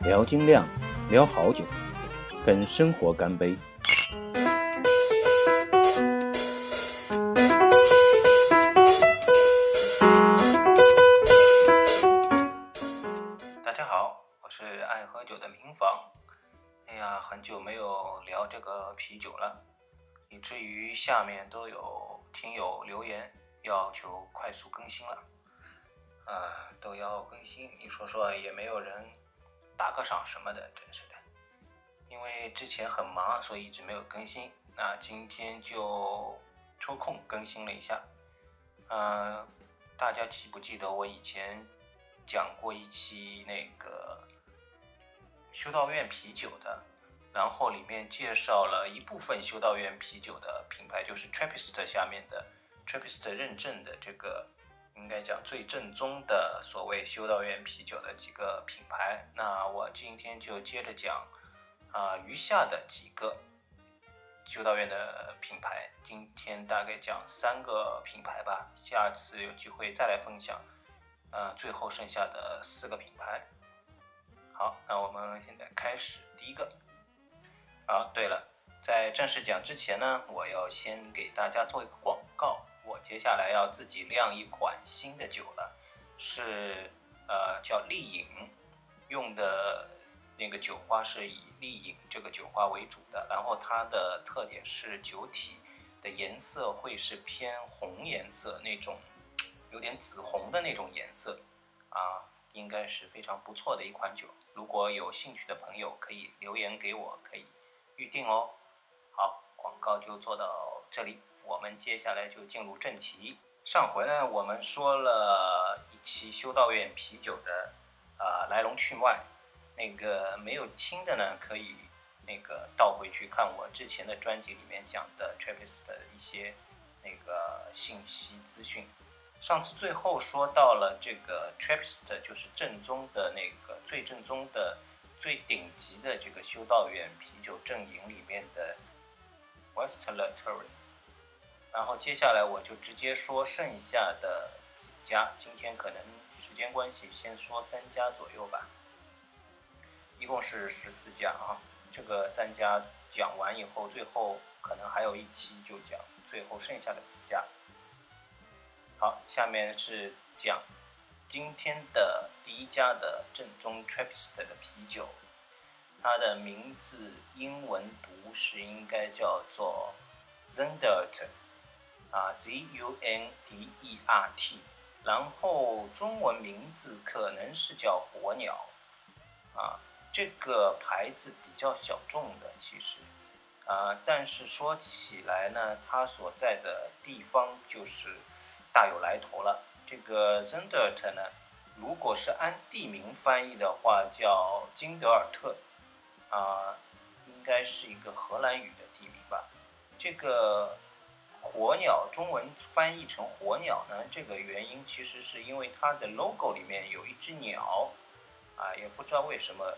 聊精酿，聊好酒，跟生活干杯！打个赏什么的，真是的。因为之前很忙，所以一直没有更新。那今天就抽空更新了一下。嗯，大家记不记得我以前讲过一期那个修道院啤酒的，然后里面介绍了一部分修道院啤酒的品牌，就是 Trappist 下面的 Trappist 认证的这个。应该讲最正宗的所谓修道院啤酒的几个品牌，那我今天就接着讲啊余下的几个修道院的品牌。今天大概讲三个品牌吧，下次有机会再来分享。呃，最后剩下的四个品牌。好，那我们现在开始第一个。啊，对了，在正式讲之前呢，我要先给大家做一个广告。我接下来要自己酿一款新的酒了，是呃叫丽影，用的那个酒花是以丽影这个酒花为主的，然后它的特点是酒体的颜色会是偏红颜色那种，有点紫红的那种颜色，啊，应该是非常不错的一款酒。如果有兴趣的朋友可以留言给我，可以预定哦。好，广告就做到这里。我们接下来就进入正题。上回呢，我们说了一期修道院啤酒的啊来龙去脉，那个没有听的呢，可以那个倒回去看我之前的专辑里面讲的 Trappist 的一些那个信息资讯。上次最后说到了这个 Trappist，就是正宗的那个最正宗的、最顶级的这个修道院啤酒阵营里面的 Westlatery。然后接下来我就直接说剩下的几家，今天可能时间关系，先说三家左右吧。一共是十四家啊，这个三家讲完以后，最后可能还有一期就讲最后剩下的四家。好，下面是讲今天的第一家的正宗 Trappist 的啤酒，它的名字英文读是应该叫做 Zendert。啊，Z U N D E R T，然后中文名字可能是叫火鸟，啊，这个牌子比较小众的，其实，啊，但是说起来呢，它所在的地方就是大有来头了。这个 Zendert 呢，如果是按地名翻译的话，叫金德尔特，啊，应该是一个荷兰语的地名吧，这个。火鸟中文翻译成火鸟呢？这个原因其实是因为它的 logo 里面有一只鸟，啊，也不知道为什么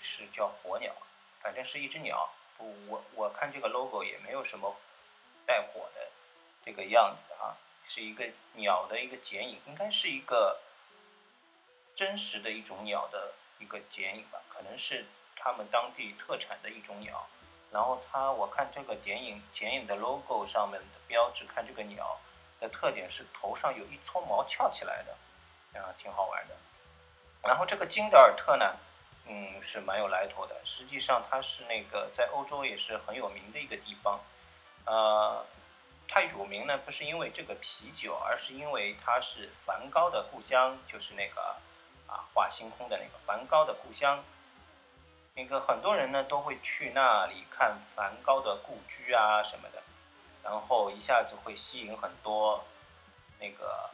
是叫火鸟，反正是一只鸟。我我看这个 logo 也没有什么带火的这个样子啊，是一个鸟的一个剪影，应该是一个真实的一种鸟的一个剪影吧，可能是他们当地特产的一种鸟。然后它，我看这个剪影剪影的 logo 上面的标志，看这个鸟的特点是头上有一撮毛翘起来的，啊，挺好玩的。然后这个金德尔特呢，嗯，是蛮有来头的。实际上它是那个在欧洲也是很有名的一个地方。呃，它有名呢不是因为这个啤酒，而是因为它是梵高的故乡，就是那个啊画星空的那个梵高的故乡。那个很多人呢都会去那里看梵高的故居啊什么的，然后一下子会吸引很多那个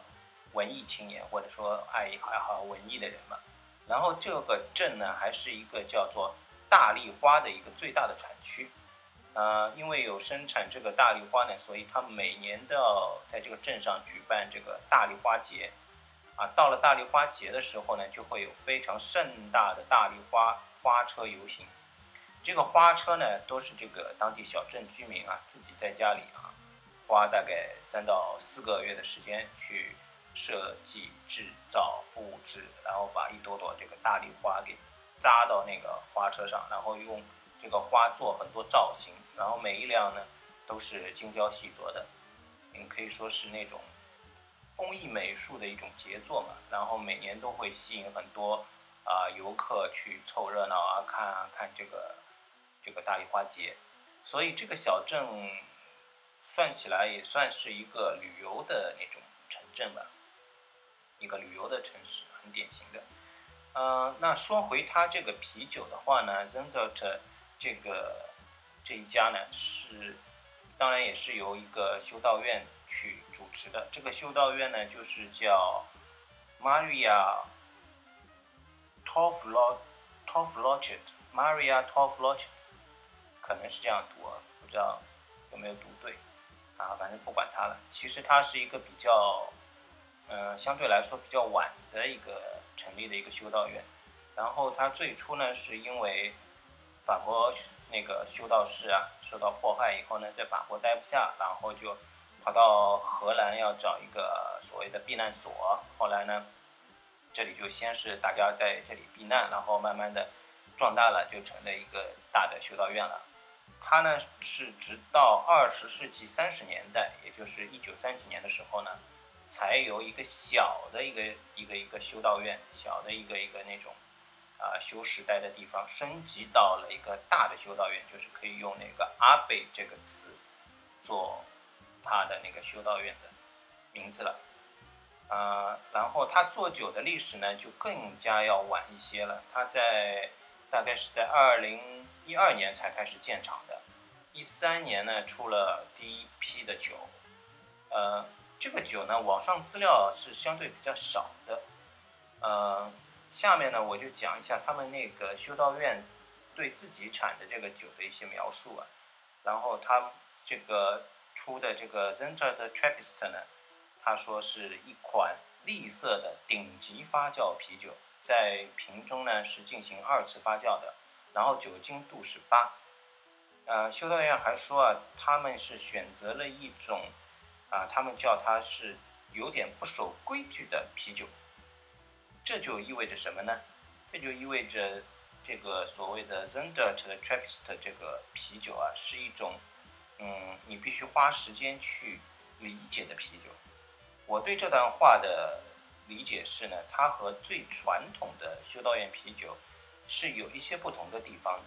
文艺青年或者说爱爱好文艺的人嘛。然后这个镇呢还是一个叫做大丽花的一个最大的产区，呃，因为有生产这个大丽花呢，所以他每年都要在这个镇上举办这个大丽花节。啊，到了大丽花节的时候呢，就会有非常盛大的大丽花。花车游行，这个花车呢，都是这个当地小镇居民啊，自己在家里啊，花大概三到四个月的时间去设计、制造、布置，然后把一朵朵这个大丽花给扎到那个花车上，然后用这个花做很多造型，然后每一辆呢都是精雕细琢的，嗯，可以说是那种工艺美术的一种杰作嘛。然后每年都会吸引很多啊游客去凑热闹啊，看啊看这个这个大丽花节，所以这个小镇算起来也算是一个旅游的那种城镇吧，一个旅游的城市，很典型的。呃，那说回他这个啤酒的话呢 z e n d e t 这个这一家呢是，当然也是由一个修道院去主持的。这个修道院呢就是叫 Maria Toflot Toflochet，Maria Toflochet，可能是这样读啊，不知道有没有读对啊，反正不管它了。其实它是一个比较，嗯，相对来说比较晚的一个。成立的一个修道院，然后他最初呢是因为法国那个修道士啊受到迫害以后呢，在法国待不下，然后就跑到荷兰要找一个所谓的避难所。后来呢，这里就先是大家在这里避难，然后慢慢的壮大了，就成了一个大的修道院了。他呢是直到二十世纪三十年代，也就是一九三几年的时候呢。才由一个小的一个一个一个修道院，小的一个一个那种啊修时代的地方，升级到了一个大的修道院，就是可以用那个阿贝这个词做他的那个修道院的名字了。啊，然后他做酒的历史呢就更加要晚一些了，他在大概是在二零一二年才开始建厂的，一三年呢出了第一批的酒，呃。这个酒呢，网上资料是相对比较少的，呃，下面呢我就讲一下他们那个修道院对自己产的这个酒的一些描述啊。然后他这个出的这个 Zenta 的 Trappist 呢，他说是一款绿色的顶级发酵啤酒，在瓶中呢是进行二次发酵的，然后酒精度是八。呃，修道院还说啊，他们是选择了一种。啊，他们叫它是有点不守规矩的啤酒，这就意味着什么呢？这就意味着这个所谓的 Zendert 的 Trappist 这个啤酒啊，是一种，嗯，你必须花时间去理解的啤酒。我对这段话的理解是呢，它和最传统的修道院啤酒是有一些不同的地方的。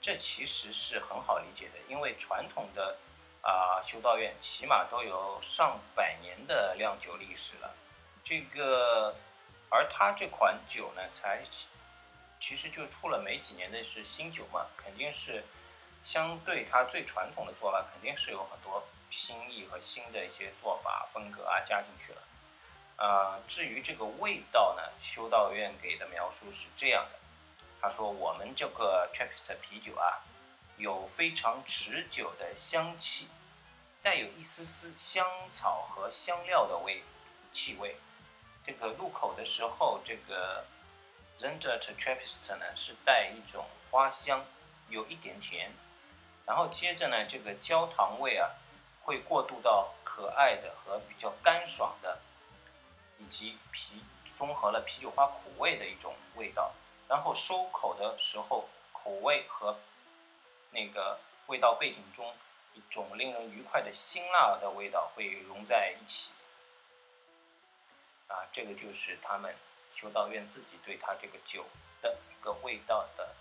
这其实是很好理解的，因为传统的。啊，修道院起码都有上百年的酿酒历史了。这个，而它这款酒呢，才其实就出了没几年的是新酒嘛，肯定是相对它最传统的做法，肯定是有很多新意和新的一些做法风格啊加进去了。啊，至于这个味道呢，修道院给的描述是这样的，他说我们这个 Trappist 啤酒啊。有非常持久的香气，带有一丝丝香草和香料的味气味。这个入口的时候，这个 Zendert Trappist 呢是带一种花香，有一点甜。然后接着呢，这个焦糖味啊会过渡到可爱的和比较干爽的，以及啤综合了啤酒花苦味的一种味道。然后收口的时候，口味和那个味道背景中，一种令人愉快的辛辣的味道会融在一起。啊，这个就是他们修道院自己对他这个酒的一个味道的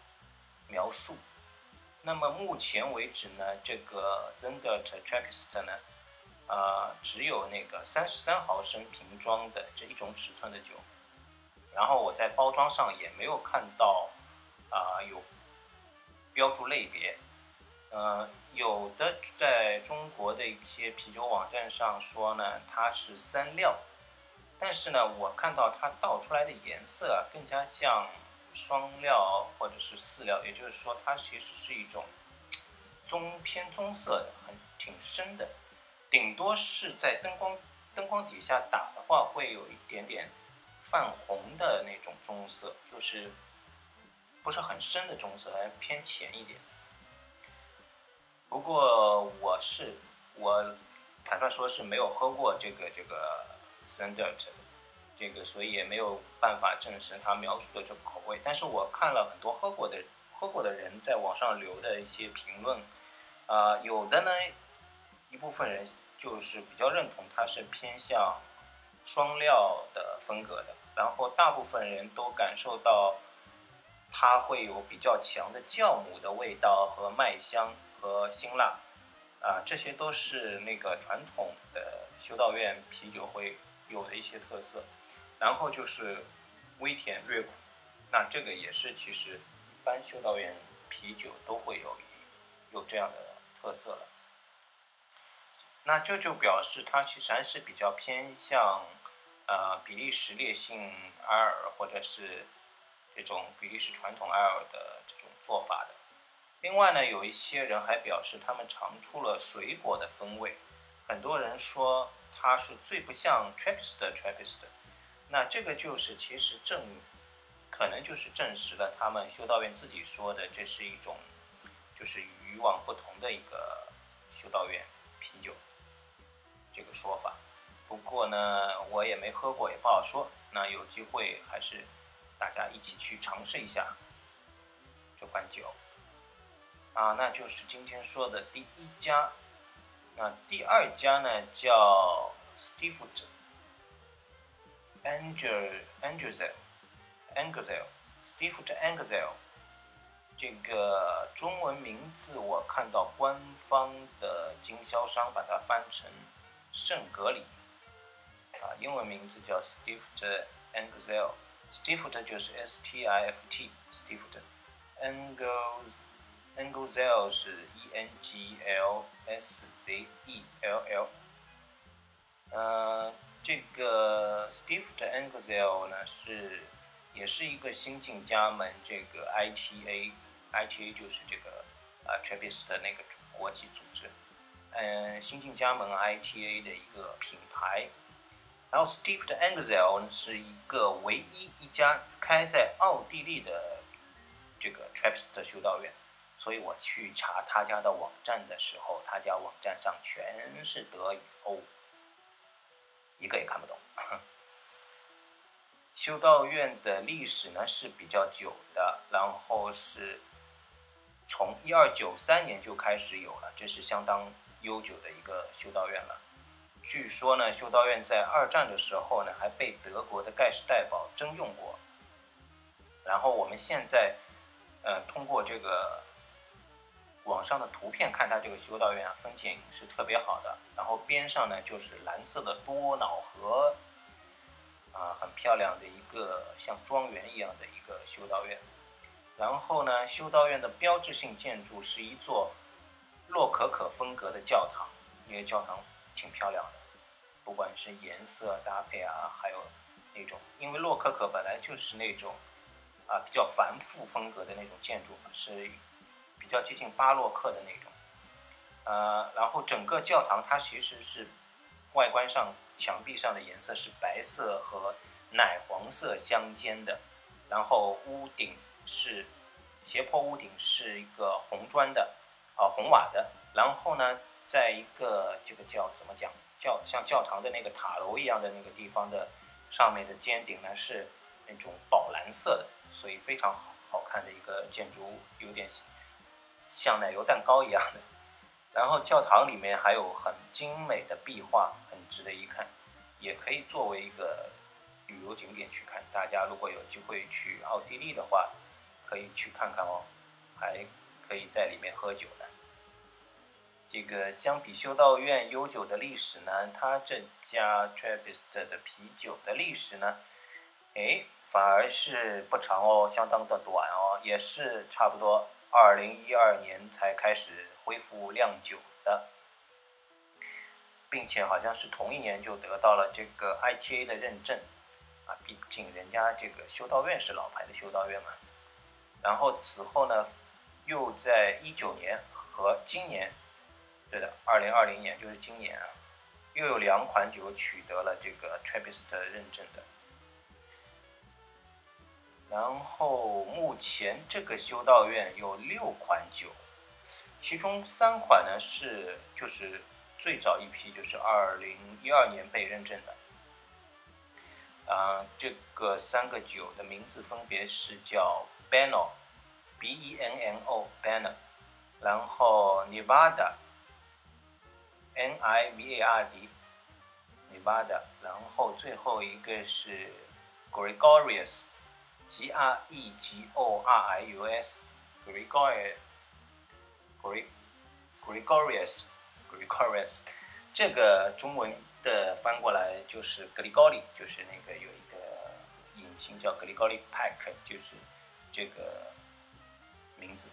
描述。那么目前为止呢，这个 Zendert Trappist 呢，啊，只有那个三十三毫升瓶装的这一种尺寸的酒。然后我在包装上也没有看到啊有。标注类别，呃，有的在中国的一些啤酒网站上说呢，它是三料，但是呢，我看到它倒出来的颜色更加像双料或者是四料，也就是说，它其实是一种棕偏棕色的，很挺深的，顶多是在灯光灯光底下打的话，会有一点点泛红的那种棕色，就是。不是很深的棕色，还偏浅一点。不过我是我坦率说是没有喝过这个这个 Zendert 这个所以也没有办法证实他描述的这个口味。但是我看了很多喝过的喝过的人在网上留的一些评论，啊，有的呢一部分人就是比较认同它是偏向双料的风格的，然后大部分人都感受到它会有比较强的酵母的味道和麦香和辛辣。啊，这些都是那个传统的修道院啤酒会有的一些特色，然后就是微甜略苦，那这个也是其实一般修道院啤酒都会有有这样的特色了。那这就表示它其实还是比较偏向呃比利时烈性艾尔或者是这种比利时传统艾尔的这种做法的。另外呢，有一些人还表示他们尝出了水果的风味，很多人说它是最不像 Trappist 的 Trappist，那这个就是其实证，可能就是证实了他们修道院自己说的这是一种，就是与以往不同的一个修道院啤酒这个说法。不过呢，我也没喝过，也不好说。那有机会还是大家一起去尝试一下这款酒。啊，那就是今天说的第一家。那第二家呢，叫 Steve Angel Angelzel Angel Steve Angel。这个中文名字我看到官方的经销商把它翻成圣格里。啊，英文名字叫 Steve Angel。Steve 就是 S T I F T Steve Angels。Engelzel 是 E N G L S Z E L L，呃，这个 Steve 的 Angel 呢是也是一个新晋加盟这个 ITA，ITA 就是这个啊 Trappist 的那个国际组织，嗯，新晋加盟 ITA 的一个品牌。然后 Steve 的 Engelzel 呢是一个唯一一家开在奥地利的这个 Trappist 修道院。所以我去查他家的网站的时候，他家网站上全是德语哦，一个也看不懂。修道院的历史呢是比较久的，然后是从一二九三年就开始有了，这是相当悠久的一个修道院了。据说呢，修道院在二战的时候呢还被德国的盖世太保征用过。然后我们现在，呃，通过这个。网上的图片看它这个修道院啊，风景是特别好的。然后边上呢就是蓝色的多瑙河，啊，很漂亮的一个像庄园一样的一个修道院。然后呢，修道院的标志性建筑是一座洛可可风格的教堂，因为教堂挺漂亮的，不管是颜色搭配啊，还有那种，因为洛可可本来就是那种啊比较繁复风格的那种建筑嘛，是。比较接近巴洛克的那种，呃，然后整个教堂它其实是外观上墙壁上的颜色是白色和奶黄色相间的，然后屋顶是斜坡屋顶是一个红砖的，啊红瓦的，然后呢，在一个这个叫怎么讲叫像教堂的那个塔楼一样的那个地方的上面的尖顶呢是那种宝蓝色的，所以非常好好看的一个建筑物，有点。像奶油蛋糕一样的，然后教堂里面还有很精美的壁画，很值得一看，也可以作为一个旅游景点去看。大家如果有机会去奥地利的话，可以去看看哦，还可以在里面喝酒呢。这个相比修道院悠久的历史呢，它这家 Trappist 的啤酒的历史呢，哎，反而是不长哦，相当的短哦，也是差不多。二零一二年才开始恢复酿酒的，并且好像是同一年就得到了这个 ITA 的认证，啊，毕竟人家这个修道院是老牌的修道院嘛。然后此后呢，又在一九年和今年，对的，二零二零年就是今年啊，又有两款酒取得了这个 Trappist 认证的。然后目前这个修道院有六款酒，其中三款呢是就是最早一批就是二零一二年被认证的，啊，这个三个酒的名字分别是叫 Beno，B E N N O，Beno，然后 Nevada，N I V A R D，Nevada，然后最后一个是 Gregorius Gregorius，G R E G O R I U S，Gregorius，Gregorius，Gregorius，这个中文。的翻过来就是格里高利，就是那个有一个引擎叫格里高利 Pack，就是这个名字。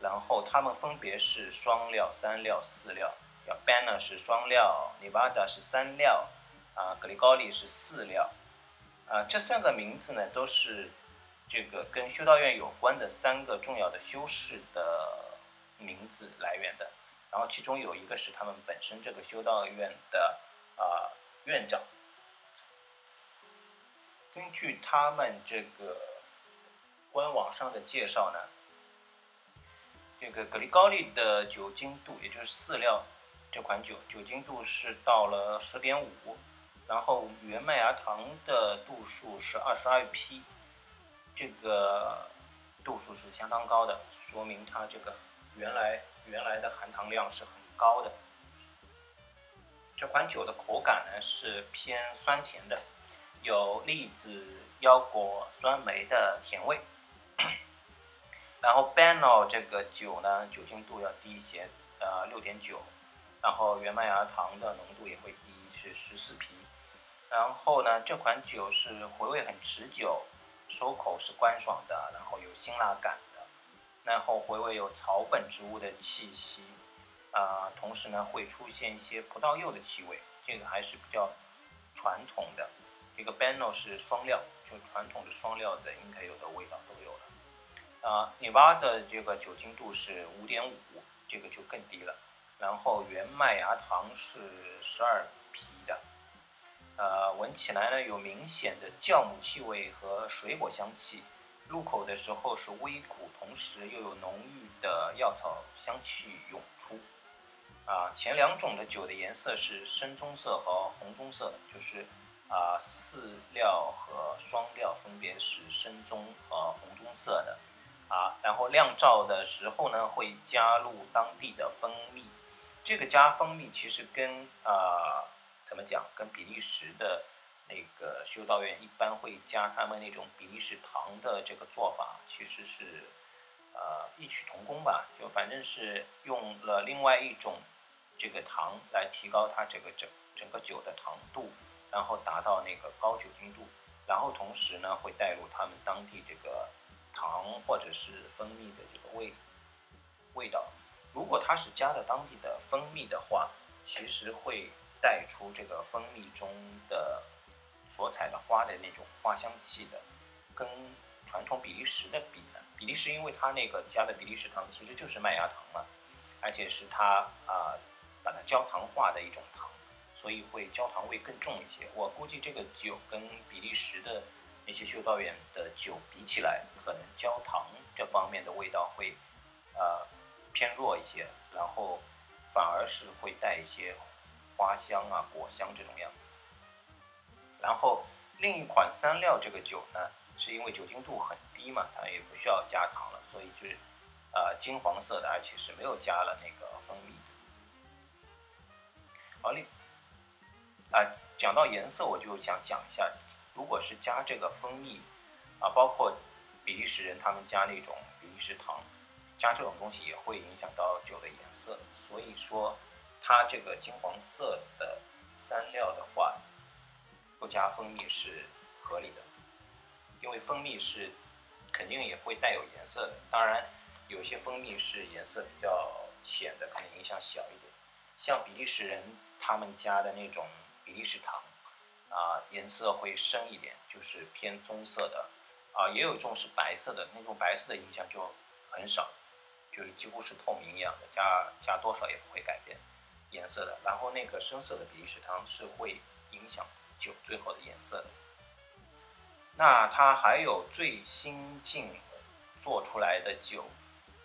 然后他们分别是双料、三料、四料。要 Banner 是双料，Nevada 是三料，啊，格里高利是四料。啊，这三个名字呢，都是这个跟修道院有关的三个重要的修士的名字来源的。然后其中有一个是他们本身这个修道院的。啊，院长，根据他们这个官网上的介绍呢，这个格里高利的酒精度，也就是饲料这款酒，酒精度是到了十点五，然后原麦芽糖的度数是二十二 p，这个度数是相当高的，说明它这个原来原来的含糖量是很高的。这款酒的口感呢是偏酸甜的，有栗子、腰果、酸梅的甜味。然后 Beno 这个酒呢，酒精度要低一些，呃，六点九。然后原麦芽糖的浓度也会低，是十四 P。然后呢，这款酒是回味很持久，收口是干爽的，然后有辛辣感的，然后回味有草本植物的气息。啊，同时呢，会出现一些葡萄柚的气味，这个还是比较传统的。这个 Beno 是双料，就传统的双料的应该有的味道都有了。啊，Nevada 的这个酒精度是五点五，这个就更低了。然后原麦芽糖是十二，呃，闻起来呢有明显的酵母气味和水果香气，入口的时候是微苦，同时又有浓郁的药草香气涌出。啊，前两种的酒的颜色是深棕色和红棕色，就是啊，饲料和双料分别是深棕和红棕色的啊。然后酿造的时候呢，会加入当地的蜂蜜。这个加蜂蜜其实跟啊，怎么讲，跟比利时的那个修道院一般会加他们那种比利时糖的这个做法，其实是呃异曲同工吧。就反正是用了另外一种。这个糖来提高它这个整整个酒的糖度，然后达到那个高酒精度，然后同时呢会带入他们当地这个糖或者是蜂蜜的这个味味道。如果它是加的当地的蜂蜜的话，其实会带出这个蜂蜜中的所采的花的那种花香气的。跟传统比利时的比呢，比利时因为它那个加的比利时糖其实就是麦芽糖嘛，而且是它啊。把它焦糖化的一种糖，所以会焦糖味更重一些。我估计这个酒跟比利时的那些修道院的酒比起来，可能焦糖这方面的味道会呃偏弱一些，然后反而是会带一些花香啊、果香这种样子。然后另一款三料这个酒呢，是因为酒精度很低嘛，它也不需要加糖了，所以就是呃金黄色的，而且是没有加了那个蜂蜜。好另啊，讲到颜色，我就想讲一下，如果是加这个蜂蜜啊，包括比利时人他们加那种比利时糖，加这种东西也会影响到酒的颜色。所以说，它这个金黄色的三料的话，不加蜂蜜是合理的，因为蜂蜜是肯定也会带有颜色的。当然，有些蜂蜜是颜色比较浅的，可能影响小一点。像比利时人。他们家的那种比利时糖，啊，颜色会深一点，就是偏棕色的，啊，也有一种是白色的，那种白色的影响就很少，就是几乎是透明一样的，加加多少也不会改变颜色的。然后那个深色的比利时糖是会影响酒最后的颜色的。那它还有最新进做出来的酒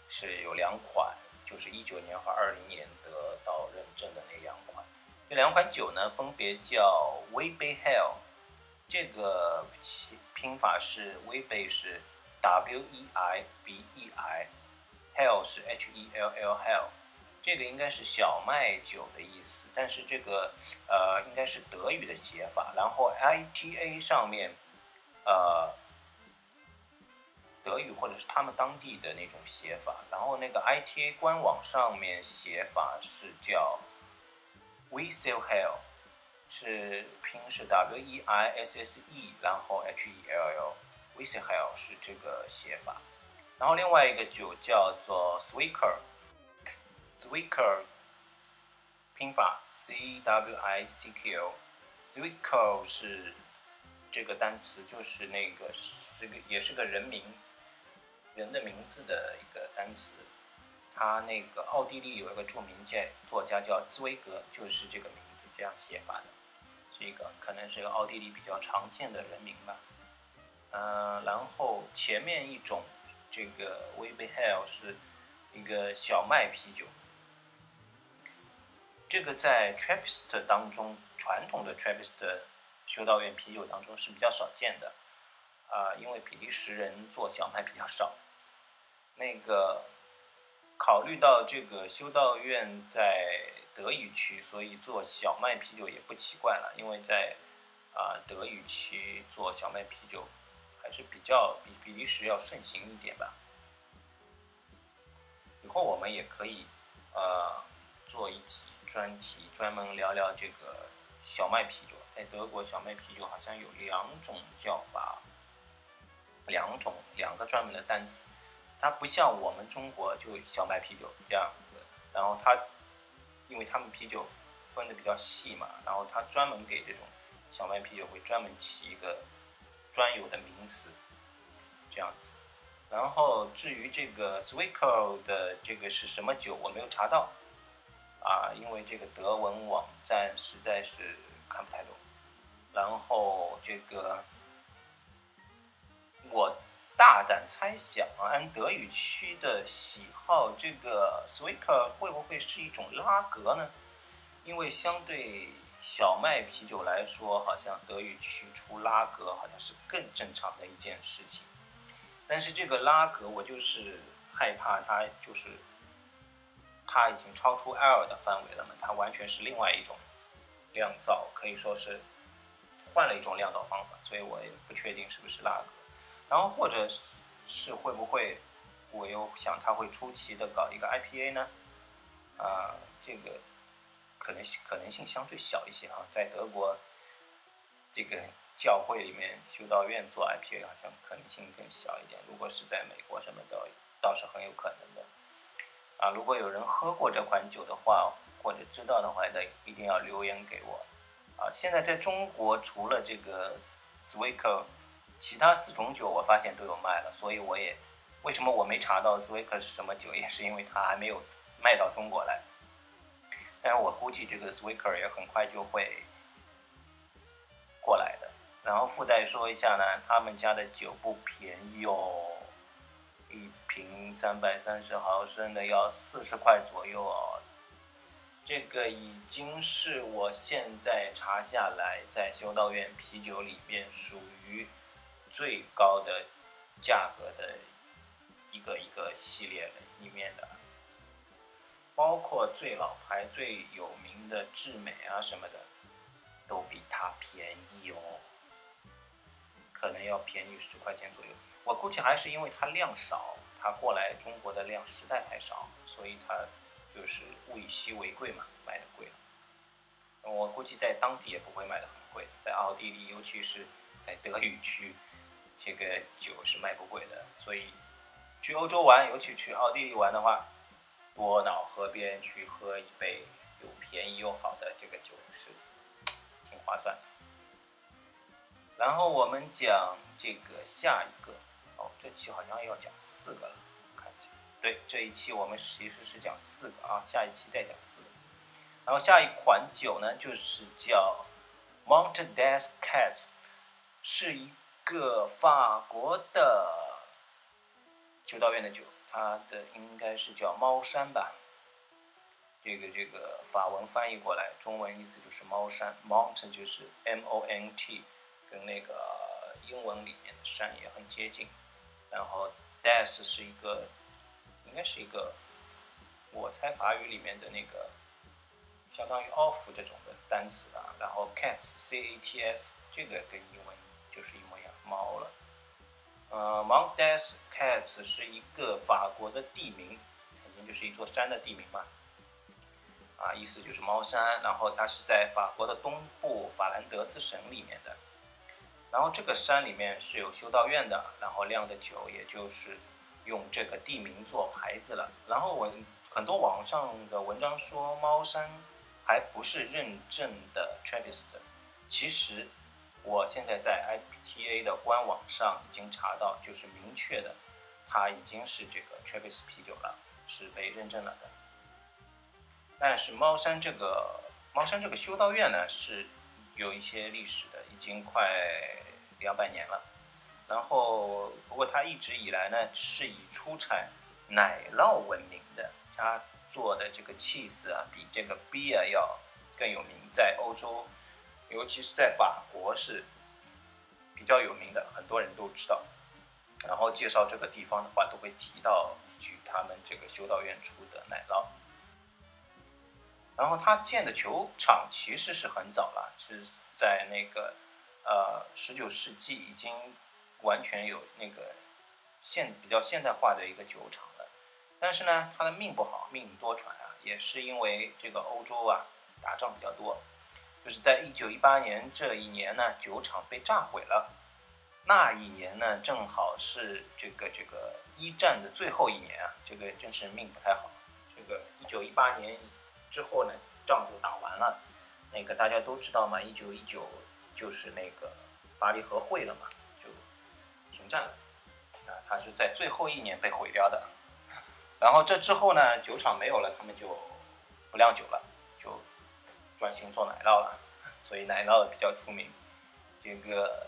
是有两款，就是一九年和二零年得到认证的那两款。这两款酒呢，分别叫 w e b e Hell 这个拼法是威贝是 W E I B E I，Hell 是 H E L L Hell，这个应该是小麦酒的意思，但是这个呃应该是德语的写法。然后 I T A 上面呃德语或者是他们当地的那种写法，然后那个 I T A 官网上面写法是叫 We Sell Hell。是拼是 W E I S S E，然后 H E L L，We say hell 是这个写法。然后另外一个酒叫做 Swecker Zwicker 拼法 C W I C K O，Swicker 是这个单词就是那个这个也是个人名，人的名字的一个单词。他那个奥地利有一个著名作作家叫茨威格，就是这个名字这样写法的。这个可能是个奥地利比较常见的人名吧，嗯，然后前面一种这个 w e b e h e l l 是一个小麦啤酒，这个在 Trappist 当中，传统的 Trappist 修道院啤酒当中是比较少见的，啊，因为比利时人做小麦比较少，那个考虑到这个修道院在德语区，所以做小麦啤酒也不奇怪了，因为在啊德语区做小麦啤酒还是比较比比利时要盛行一点吧。以后我们也可以呃做一集专题，专门聊聊这个小麦啤酒。在德国，小麦啤酒好像有两种叫法，两种两个专门的单词，它不像我们中国就小麦啤酒这样子，然后它。因为他们啤酒分的比较细嘛，然后他专门给这种小麦啤酒会专门起一个专有的名词，这样子。然后至于这个 Zwickau 的这个是什么酒，我没有查到啊，因为这个德文网站实在是看不太懂。然后这个我。大胆猜想，按德语区的喜好，这个 Swicker 会不会是一种拉格呢？因为相对小麦啤酒来说，好像德语区出拉格好像是更正常的一件事情。但是这个拉格，我就是害怕它就是它已经超出 L 的范围了嘛，它完全是另外一种酿造，可以说是换了一种酿造方法，所以我也不确定是不是拉格。然后或者是会不会，我又想他会出奇的搞一个 IPA 呢？啊，这个可能性可能性相对小一些哈，在德国这个教会里面修道院做 IPA 好像可能性更小一点。如果是在美国什么的，倒是很有可能的。啊，如果有人喝过这款酒的话，或者知道的话，的一定要留言给我。啊，现在在中国除了这个 Zwicker。其他四种酒我发现都有卖了，所以我也为什么我没查到 Zwicker 是什么酒，也是因为它还没有卖到中国来。但是我估计这个 Zwicker 也很快就会过来的。然后附带说一下呢，他们家的酒不便宜哦，瓶三百三十毫升的要四十块左右哦。这个已经是我现在查下来在修道院啤酒里面属于。最高的价格的一个一个系列里面的，包括最老牌、最有名的智美啊什么的，都比它便宜哦，可能要便宜十块钱左右。我估计还是因为它量少，它过来中国的量实在太少，所以它就是物以稀为贵嘛，卖的贵。我估计在当地也不会卖的很贵，在奥地利，尤其是在德语区。这个酒是卖不贵的，所以去欧洲玩，尤其去奥地利玩的话，多瑙河边去喝一杯又便宜又好的这个酒是挺划算的。然后我们讲这个下一个，哦，这期好像要讲四个了，看一下，对，这一期我们其实是讲四个啊，下一期再讲四个。然后下一款酒呢，就是叫 Mountain des Cats，是一。个法国的修道院的酒，它的应该是叫猫山吧。这个这个法文翻译过来，中文意思就是猫山 Mountain 就是 M O N T，跟那个英文里面的山也很接近。然后 death 是一个，应该是一个，我猜法语里面的那个，相当于 off 这种的单词啊。然后 cats c a t s 这个跟英文就是一模一样，猫了。呃，Mount Des Cats 是一个法国的地名，肯定就是一座山的地名嘛。啊，意思就是猫山。然后它是在法国的东部法兰德斯省里面的。然后这个山里面是有修道院的，然后酿的酒也就是用这个地名做牌子了。然后我很多网上的文章说猫山还不是认证的 Trappist，其实。我现在在 IPTA 的官网上已经查到，就是明确的，它已经是这个 Travis 啤酒了，是被认证了的。但是猫山这个猫山这个修道院呢，是有一些历史的，已经快两百年了。然后，不过它一直以来呢，是以出产奶酪闻名的。它做的这个 cheese 啊，比这个 beer 要更有名，在欧洲。尤其是在法国是比较有名的，很多人都知道。然后介绍这个地方的话，都会提到一句他们这个修道院出的奶酪。然后他建的球场其实是很早了，是在那个呃十九世纪已经完全有那个现比较现代化的一个酒厂了。但是呢，他的命不好，命多舛啊，也是因为这个欧洲啊打仗比较多。就是在一九一八年这一年呢，酒厂被炸毁了。那一年呢，正好是这个这个一战的最后一年啊，这个真是命不太好。这个一九一八年之后呢，仗就打完了。那个大家都知道嘛，一九一九就是那个巴黎和会了嘛，就停战了。啊，它是在最后一年被毁掉的。然后这之后呢，酒厂没有了，他们就不酿酒了，就。专心做奶酪了，所以奶酪比较出名。这个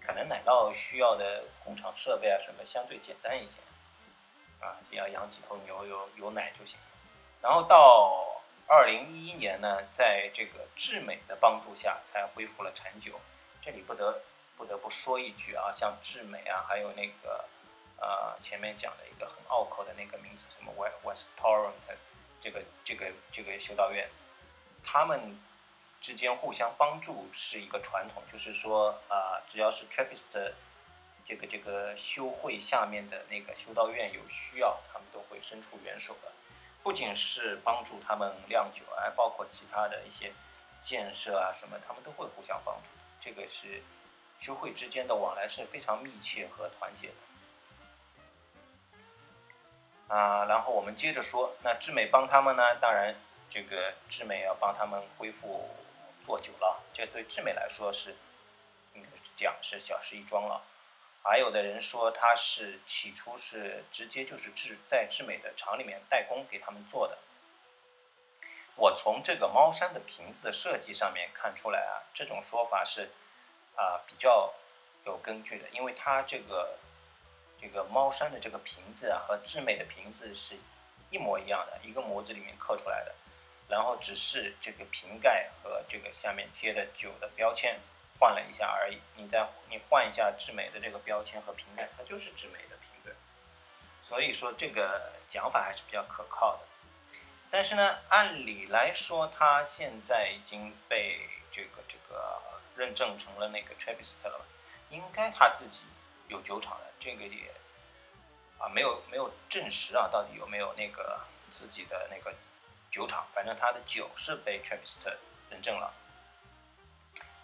可能奶酪需要的工厂设备啊什么相对简单一些，啊，只要养几头牛有有奶就行。然后到二零一一年呢，在这个智美的帮助下才恢复了产酒。这里不得不得不说一句啊，像智美啊，还有那个呃前面讲的一个很拗口的那个名字，什么 West West Torrent，这个这个这个修道院。他们之间互相帮助是一个传统，就是说啊，只要是 Trappist 这个这个修会下面的那个修道院有需要，他们都会伸出援手的。不仅是帮助他们酿酒，还包括其他的一些建设啊什么，他们都会互相帮助。这个是修会之间的往来是非常密切和团结的。啊，然后我们接着说，那智美帮他们呢，当然。这个智美要帮他们恢复做酒了，这对智美来说是，嗯讲是小事一桩了。还有的人说他是起初是直接就是制在智美的厂里面代工给他们做的。我从这个猫山的瓶子的设计上面看出来啊，这种说法是啊比较有根据的，因为它这个这个猫山的这个瓶子啊和智美的瓶子是一模一样的，一个模子里面刻出来的。然后只是这个瓶盖和这个下面贴的酒的标签换了一下而已。你再你换一下智美的这个标签和瓶盖，它就是智美的瓶子。所以说这个讲法还是比较可靠的。但是呢，按理来说，它现在已经被这个这个认证成了那个 Trappist 了，应该他自己有酒厂的。这个也啊没有没有证实啊，到底有没有那个自己的那个。酒厂，反正他的酒是被 Trappist 认证了，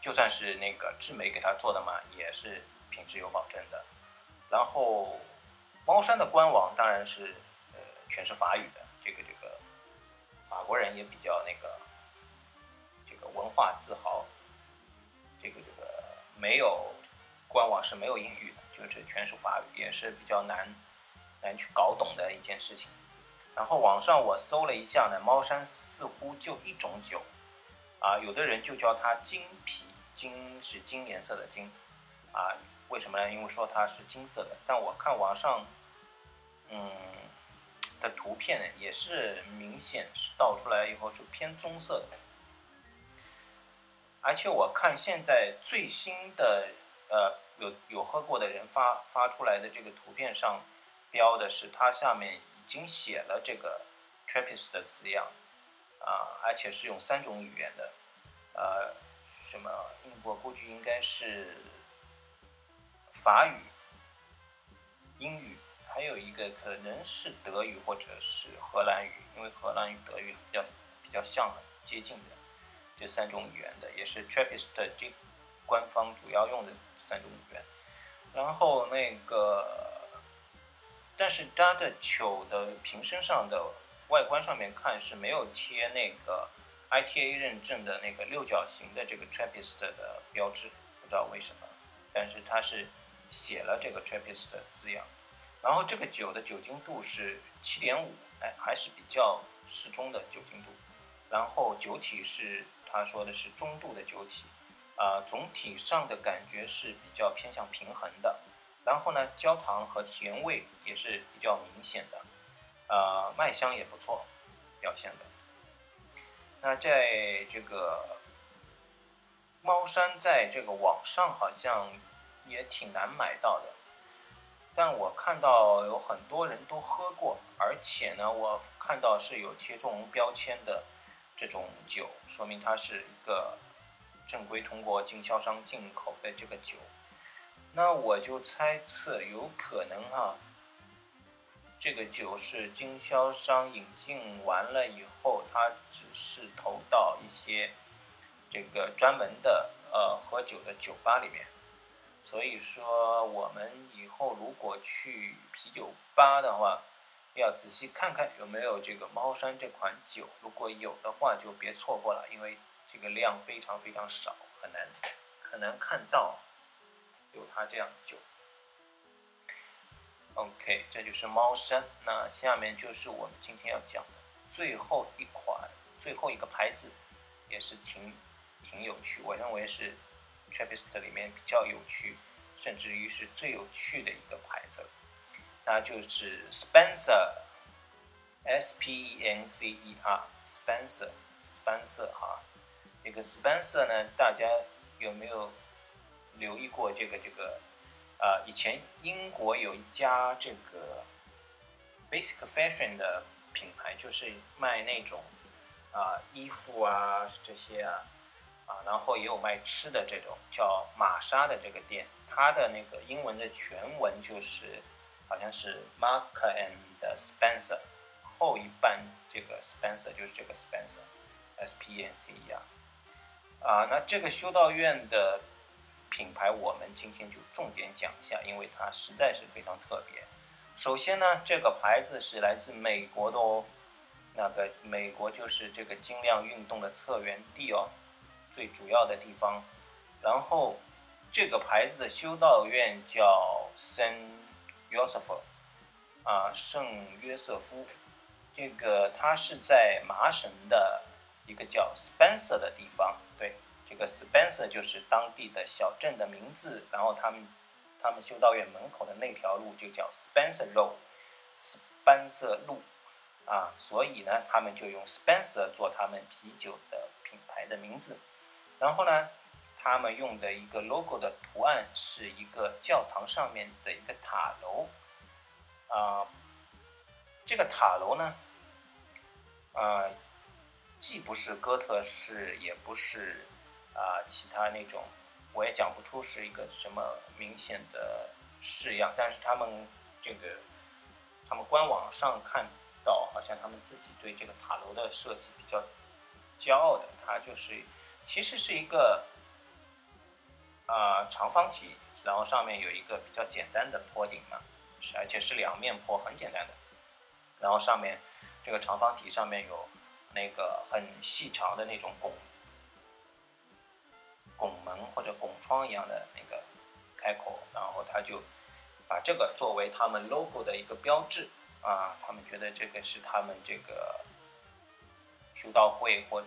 就算是那个智美给他做的嘛，也是品质有保证的。然后猫山的官网当然是呃全是法语的，这个这个法国人也比较那个这个文化自豪，这个这个没有官网是没有英语的，就是全是法语，也是比较难难去搞懂的一件事情。然后网上我搜了一下呢，猫山似乎就一种酒，啊，有的人就叫它金啤，金是金颜色的金，啊，为什么呢？因为说它是金色的。但我看网上，嗯，的图片，也是明显是倒出来以后是偏棕色的。而且我看现在最新的呃有有喝过的人发发出来的这个图片上标的是它下面已经写了这个 Trappist 的字样啊，而且是用三种语言的，呃，什么我估计应该是法语、英语，还有一个可能是德语或者是荷兰语，因为荷兰语、德语比较比较像，接近的。这三种语言的也是 Trappist 这官方主要用的三种语言，然后那个，但是它的球的瓶身上的外观上面看是没有贴那个 ITA 认证的那个六角形的这个 Trappist 的标志，不知道为什么，但是它是写了这个 Trappist 的字样，然后这个酒的酒精度是七点五，哎，还是比较适中的酒精度，然后酒体是。他说的是中度的酒体，啊，总体上的感觉是比较偏向平衡的。然后呢，焦糖和甜味也是比较明显的，呃，麦香也不错表现的。那在这个猫山，在这个网上好像也挺难买到的，但我看到有很多人都喝过，而且呢，我看到是有贴中标签的。这种酒说明它是一个正规通过经销商进口的这个酒，那我就猜测有可能哈，这个酒是经销商引进完了以后，它只是投到一些这个专门的呃喝酒的酒吧里面，所以说我们以后如果去啤酒吧的话。要仔细看看有没有这个猫山这款酒，如果有的话就别错过了，因为这个量非常非常少，很难很难看到有它这样的酒。OK，这就是猫山。那下面就是我们今天要讲的最后一款、最后一个牌子，也是挺挺有趣，我认为是 Trappist 里面比较有趣，甚至于是最有趣的一个牌子。那就是 Spencer，S P E N C E R，Spencer，Spencer 哈，这个 Spencer 呢，大家有没有留意过这个这个？啊，以前英国有一家这个 Basic Fashion 的品牌，就是卖那种啊衣服啊这些啊，啊，然后也有卖吃的这种，叫玛莎的这个店，它的那个英文的全文就是。好像是 Mark and Spencer，后一半这个 Spencer 就是这个 Spencer，S P N C E R。啊，那这个修道院的品牌，我们今天就重点讲一下，因为它实在是非常特别。首先呢，这个牌子是来自美国的哦，那个美国就是这个精量运动的策源地哦，最主要的地方。然后这个牌子的修道院叫 Saint。约瑟夫，啊，圣约瑟夫，这个它是在麻省的一个叫 Spencer 的地方。对，这个 Spencer 就是当地的小镇的名字。然后他们他们修道院门口的那条路就叫 Spencer Road，斯班瑟路。啊，所以呢，他们就用 Spencer 做他们啤酒的品牌的名字。然后呢？他们用的一个 logo 的图案是一个教堂上面的一个塔楼，啊，这个塔楼呢，啊，既不是哥特式，也不是啊其他那种，我也讲不出是一个什么明显的式样，但是他们这个，他们官网上看到，好像他们自己对这个塔楼的设计比较骄傲的，它就是其实是一个。啊，长方体，然后上面有一个比较简单的坡顶嘛，而且是两面坡，很简单的。然后上面这个长方体上面有那个很细长的那种拱拱门或者拱窗一样的那个开口，然后他就把这个作为他们 logo 的一个标志啊，他们觉得这个是他们这个修道会或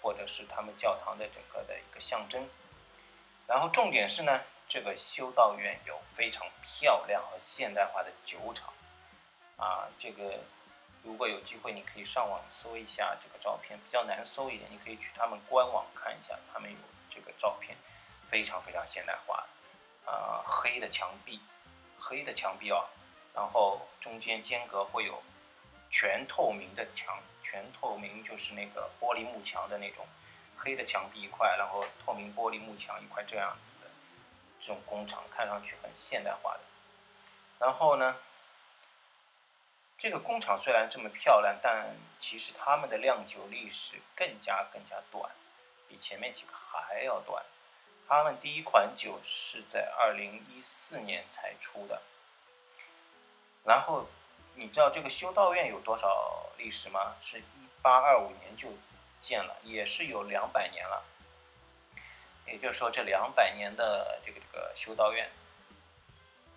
或者是他们教堂的整个的一个象征。然后重点是呢，这个修道院有非常漂亮和现代化的酒厂，啊，这个如果有机会，你可以上网搜一下这个照片，比较难搜一点，你可以去他们官网看一下，他们有这个照片，非常非常现代化，啊，黑的墙壁，黑的墙壁啊，然后中间间隔会有全透明的墙，全透明就是那个玻璃幕墙的那种，黑的墙壁一块，然后透明玻璃幕墙一块这样子的，这种工厂看上去很现代化的，然后呢？这个工厂虽然这么漂亮，但其实他们的酿酒历史更加更加短，比前面几个还要短。他们第一款酒是在二零一四年才出的。然后，你知道这个修道院有多少历史吗？是一八二五年就建了，也是有两百年了。也就是说，这两百年的这个这个修道院，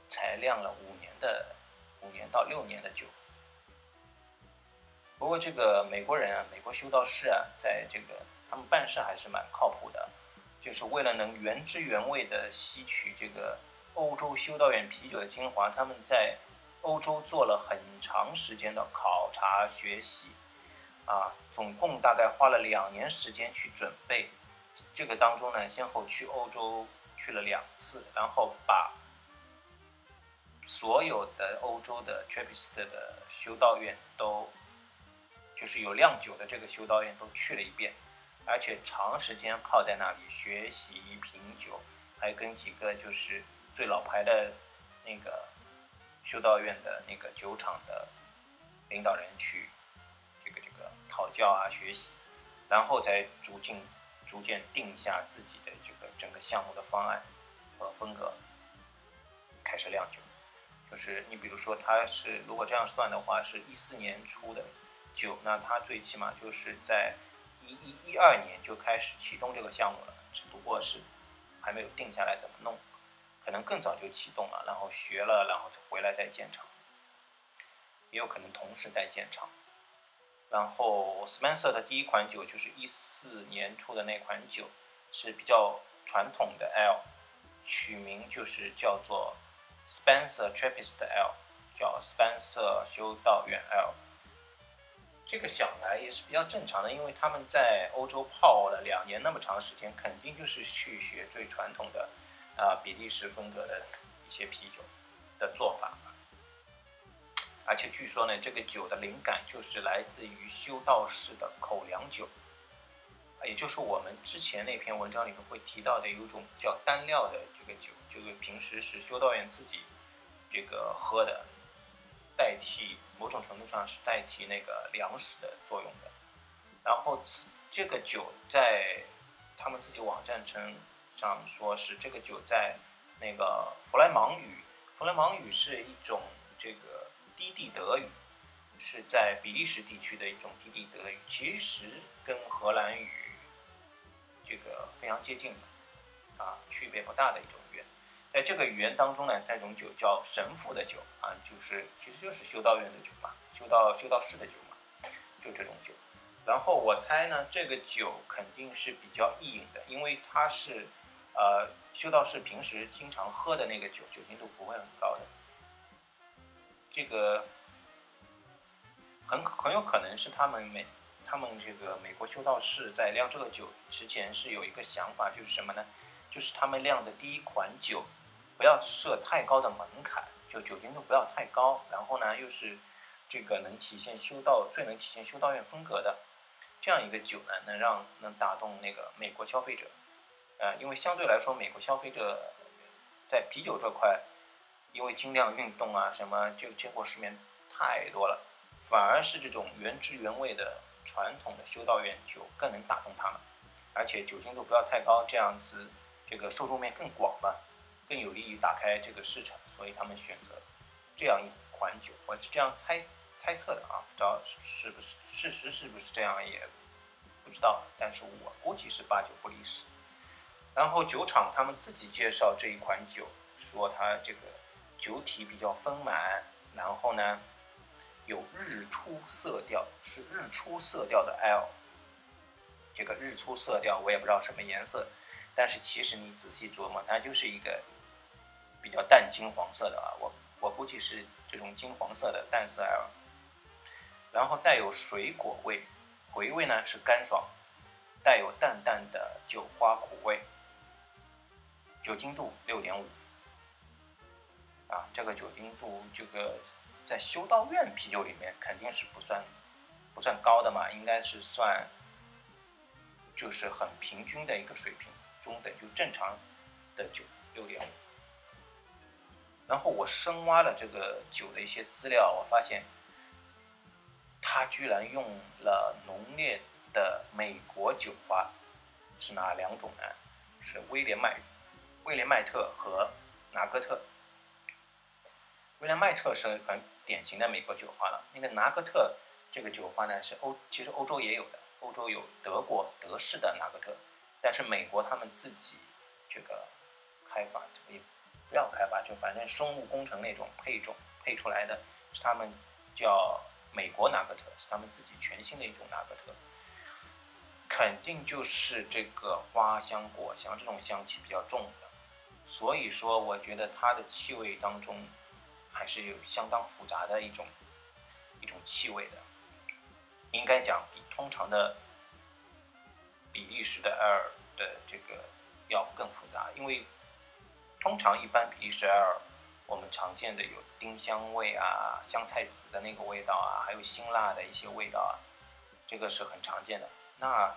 才酿了五年的五年到六年的酒。不过这个美国人啊，美国修道士啊，在这个他们办事还是蛮靠谱的，就是为了能原汁原味的吸取这个欧洲修道院啤酒的精华，他们在欧洲做了很长时间的考察学习，啊，总共大概花了两年时间去准备。这个当中呢，先后去欧洲去了两次，然后把所有的欧洲的 Trappist 的修道院都。就是有酿酒的这个修道院都去了一遍，而且长时间泡在那里学习品酒，还跟几个就是最老牌的那个修道院的那个酒厂的领导人去这个这个讨教啊学习，然后再逐渐逐渐定下自己的这个整个项目的方案和风格，开始酿酒。就是你比如说，他是如果这样算的话，是一四年出的。酒，那他最起码就是在一一一二年就开始启动这个项目了，只不过是还没有定下来怎么弄，可能更早就启动了，然后学了，然后就回来再建厂，也有可能同时在建厂。然后 Spencer 的第一款酒就是一四年出的那款酒，是比较传统的 L，取名就是叫做 Spencer Trappist L，叫 Spencer 修道院 L。这个想来也是比较正常的，因为他们在欧洲泡了两年那么长时间，肯定就是去学最传统的啊比利时风格的一些啤酒的做法而且据说呢，这个酒的灵感就是来自于修道士的口粮酒，也就是我们之前那篇文章里面会提到的有种叫单料的这个酒，就是平时是修道院自己这个喝的，代替。某种程度上是代替那个粮食的作用的，然后这个酒在他们自己网站称上说是这个酒在那个弗莱芒语，弗莱芒语是一种这个低地德语，是在比利时地区的一种低地德语，其实跟荷兰语这个非常接近的，啊，区别不大的一种。在这个语言当中呢，这种酒叫神父的酒啊，就是其实就是修道院的酒嘛，修道修道士的酒嘛，就这种酒。然后我猜呢，这个酒肯定是比较易饮的，因为它是呃修道士平时经常喝的那个酒，酒精度不会很高的。这个很很有可能是他们美他们这个美国修道士在酿这个酒之前是有一个想法，就是什么呢？就是他们酿的第一款酒。不要设太高的门槛，就酒精度不要太高，然后呢，又是这个能体现修道最能体现修道院风格的这样一个酒呢，能让能打动那个美国消费者，呃，因为相对来说，美国消费者在啤酒这块，因为精酿运动啊什么，就见过世面太多了，反而是这种原汁原味的传统的修道院酒更能打动他们，而且酒精度不要太高，这样子这个受众面更广嘛。更有利于打开这个市场，所以他们选择这样一款酒，我是这样猜猜测的啊，不知道是不是事实是不是这样也不知道，但是我估计是八九不离十。然后酒厂他们自己介绍这一款酒，说它这个酒体比较丰满，然后呢有日出色调，是日出色调的 L。这个日出色调我也不知道什么颜色，但是其实你仔细琢磨，它就是一个。比较淡金黄色的啊，我我估计是这种金黄色的淡色 L，然后带有水果味，回味呢是干爽，带有淡淡的酒花苦味。酒精度六点五，啊，这个酒精度这个在修道院啤酒里面肯定是不算不算高的嘛，应该是算就是很平均的一个水平，中等就正常的酒六点五。然后我深挖了这个酒的一些资料，我发现它居然用了浓烈的美国酒花，是哪两种呢？是威廉麦。威廉麦特和拿克特，威廉麦特是很典型的美国酒花了。那个拿克特这个酒花呢，是欧其实欧洲也有的，欧洲有德国德式的拿克特，但是美国他们自己这个开发也不要开发，就反正生物工程那种配种配出来的，是他们叫美国拿克特，是他们自己全新的一种拿克特。肯定就是这个花香果香这种香气比较重的。所以说，我觉得它的气味当中还是有相当复杂的一种一种气味的，应该讲比通常的比利时的艾尔的这个要更复杂。因为通常一般比利时艾尔我们常见的有丁香味啊、香菜籽的那个味道啊，还有辛辣的一些味道啊，这个是很常见的。那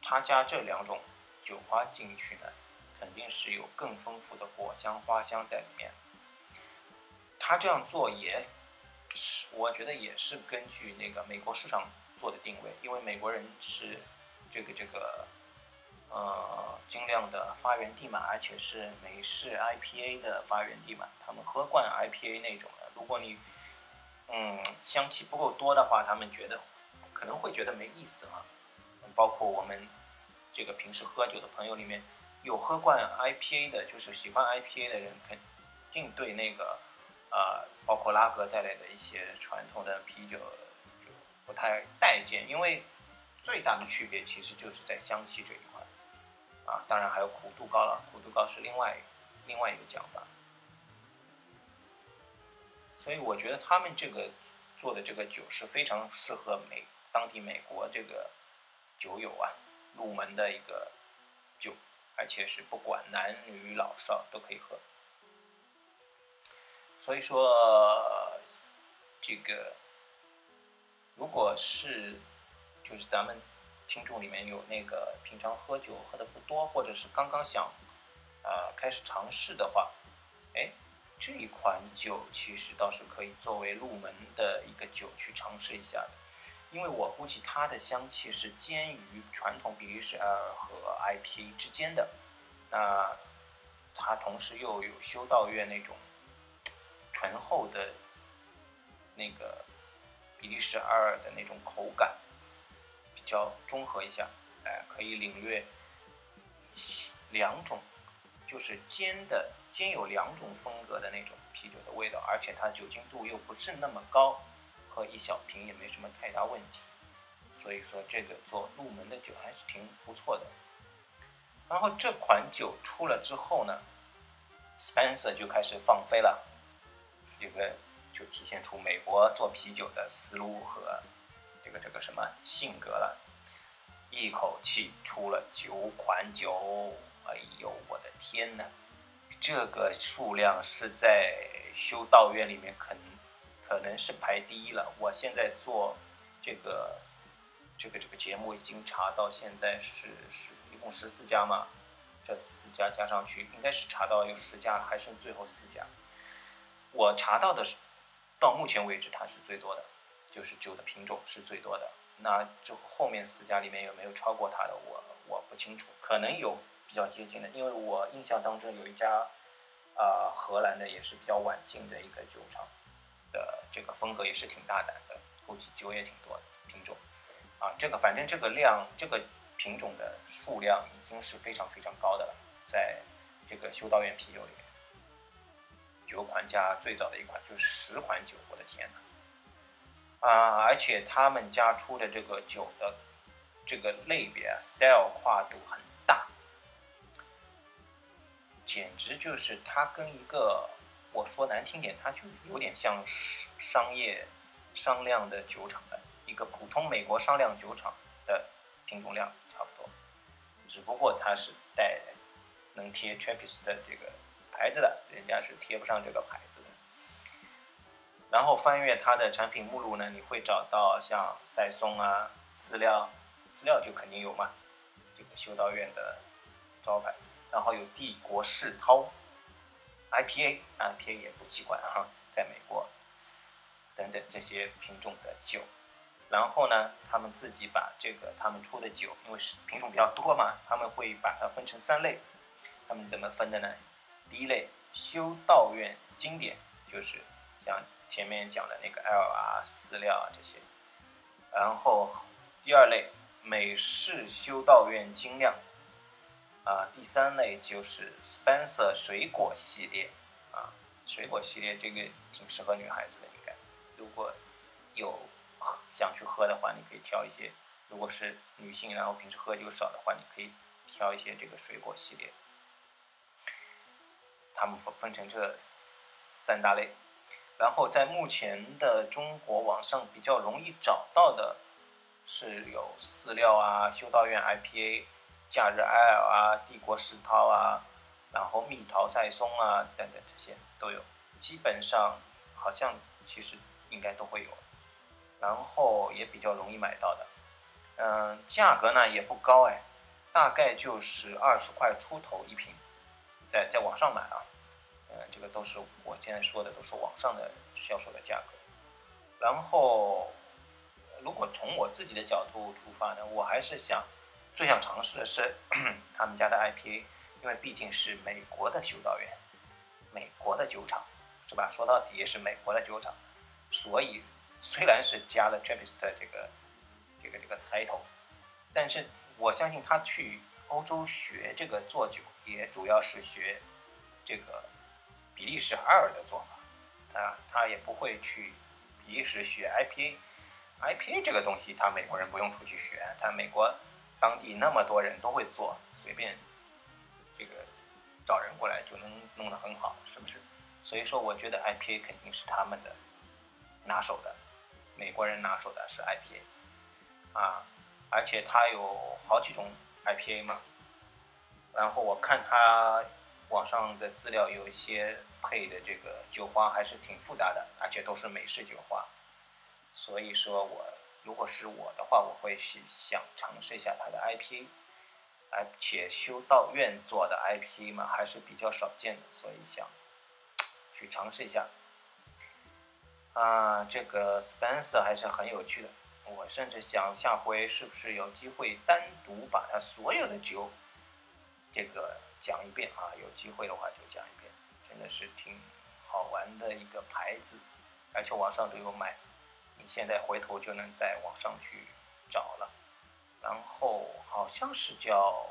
他加这两种酒花进去呢？肯定是有更丰富的果香花香在里面。他这样做也是，我觉得也是根据那个美国市场做的定位，因为美国人是这个这个呃精酿的发源地嘛，而且是美式 IPA 的发源地嘛，他们喝惯 IPA 那种的。如果你嗯香气不够多的话，他们觉得可能会觉得没意思啊。包括我们这个平时喝酒的朋友里面。有喝惯 IPA 的，就是喜欢 IPA 的人，肯定对那个，呃，包括拉格在内的一些传统的啤酒就不太待见，因为最大的区别其实就是在香气这一块，啊，当然还有苦度高了，苦度高是另外另外一个讲法。所以我觉得他们这个做的这个酒是非常适合美当地美国这个酒友啊入门的一个酒。而且是不管男女老少都可以喝，所以说这个如果是就是咱们听众里面有那个平常喝酒喝的不多，或者是刚刚想啊开始尝试的话，哎，这一款酒其实倒是可以作为入门的一个酒去尝试一下的。因为我估计它的香气是介于传统比利时艾尔和 IP 之间的，那它同时又有修道院那种醇厚的那个比利时艾尔的那种口感，比较中和一下，哎，可以领略两种就是兼的兼有两种风格的那种啤酒的味道，而且它酒精度又不是那么高。喝一小瓶也没什么太大问题，所以说这个做入门的酒还是挺不错的。然后这款酒出了之后呢，Spencer 就开始放飞了，这个就体现出美国做啤酒的思路和个这个什么性格了。一口气出了九款酒，哎呦我的天呐，这个数量是在修道院里面肯。可能是排第一了。我现在做这个这个这个节目已经查到现在是是一共十四家嘛，这四家加上去应该是查到有十家了，还剩最后四家。我查到的是到目前为止它是最多的，就是酒的品种是最多的。那就后面四家里面有没有超过它的，我我不清楚，可能有比较接近的，因为我印象当中有一家啊荷兰的也是比较晚进的一个酒厂。的这个风格也是挺大胆的，估计酒也挺多的品种，啊，这个反正这个量，这个品种的数量已经是非常非常高的了，在这个修道院啤酒里面，九款加最早的一款就是十款酒，我的天呐，啊，而且他们家出的这个酒的这个类别啊 style 跨度很大，简直就是它跟一个。我说难听点，它就有点像商业商量的酒厂的一个普通美国商量酒厂的品种量差不多，只不过它是带能贴 Trappist 的这个牌子的，人家是贴不上这个牌子。然后翻阅它的产品目录呢，你会找到像赛松啊、饲料，饲料就肯定有嘛，这个修道院的招牌。然后有帝国世涛 IPA，IPA 也不奇怪哈，在美国等等这些品种的酒。然后呢，他们自己把这个他们出的酒，因为是品种比较多嘛，他们会把它分成三类。他们怎么分的呢？第一类修道院经典，就是像前面讲的那个 L 啊、饲料啊这些。然后第二类美式修道院精酿，啊，第三类就是 Spencer 水果系列，啊，水果系列这个挺适合女孩子的，应该，如果有喝。想去喝的话，你可以挑一些；如果是女性，然后平时喝酒少的话，你可以挑一些这个水果系列。它们分分成这三大类。然后在目前的中国网上比较容易找到的，是有饲料啊、修道院 IPA、假日 IL 啊、帝国世涛啊，然后蜜桃赛松啊等等这些都有。基本上好像其实应该都会有。然后也比较容易买到的，嗯，价格呢也不高哎，大概就是二十块出头一瓶，在在网上买啊，嗯，这个都是我现在说的都是网上的销售的价格。然后，如果从我自己的角度出发呢，我还是想最想尝试的是 他们家的 IPA，因为毕竟是美国的修道院，美国的酒厂，是吧？说到底也是美国的酒厂，所以。虽然是加了 Trappist 这个这个这个 title，但是我相信他去欧洲学这个做酒，也主要是学这个比利时二的做法啊，他也不会去比利时学 IPA。IPA 这个东西，他美国人不用出去学，他美国当地那么多人都会做，随便这个找人过来就能弄得很好，是不是？所以说，我觉得 IPA 肯定是他们的拿手的。美国人拿手的是 IPA，啊，而且他有好几种 IPA 嘛。然后我看他网上的资料，有一些配的这个酒花还是挺复杂的，而且都是美式酒花。所以说我如果是我的话，我会去想尝试一下它的 IP，而且修道院做的 IP 嘛还是比较少见的，所以想去尝试一下。啊，这个 Spencer 还是很有趣的。我甚至想下回是不是有机会单独把他所有的酒，这个讲一遍啊？有机会的话就讲一遍，真的是挺好玩的一个牌子，而且网上都有卖，你现在回头就能在网上去找了。然后好像是叫，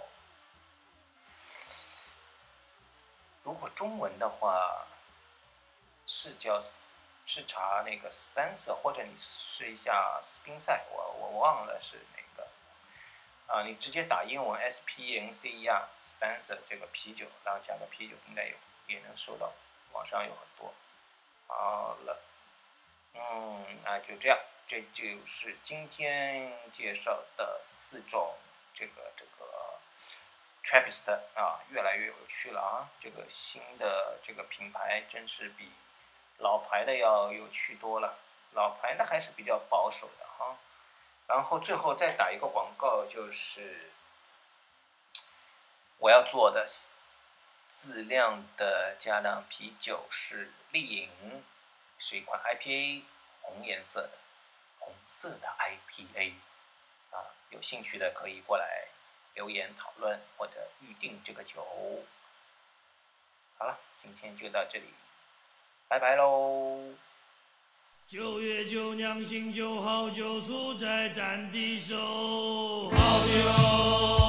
如果中文的话是叫。是查那个 Spencer，或者你试一下斯宾塞，我我忘了是哪。啊，你直接打英文 S P E N C E R Spencer 这个啤酒，然后加个啤酒，应该有也能搜到，网上有很多。好了，嗯，那就这样，这就是今天介绍的四种这个这个 Trappist 啊，越来越有趣了啊，这个新的这个品牌真是比。老牌的要有趣多了，老牌的还是比较保守的哈。然后最后再打一个广告，就是我要做的自酿的加酿啤酒是丽饮，是一款 IPA，红颜色的，红色的 IPA，啊，有兴趣的可以过来留言讨论或者预定这个酒。好了，今天就到这里。拜拜喽！九月九酿醒酒好酒，出在咱的手，好酒。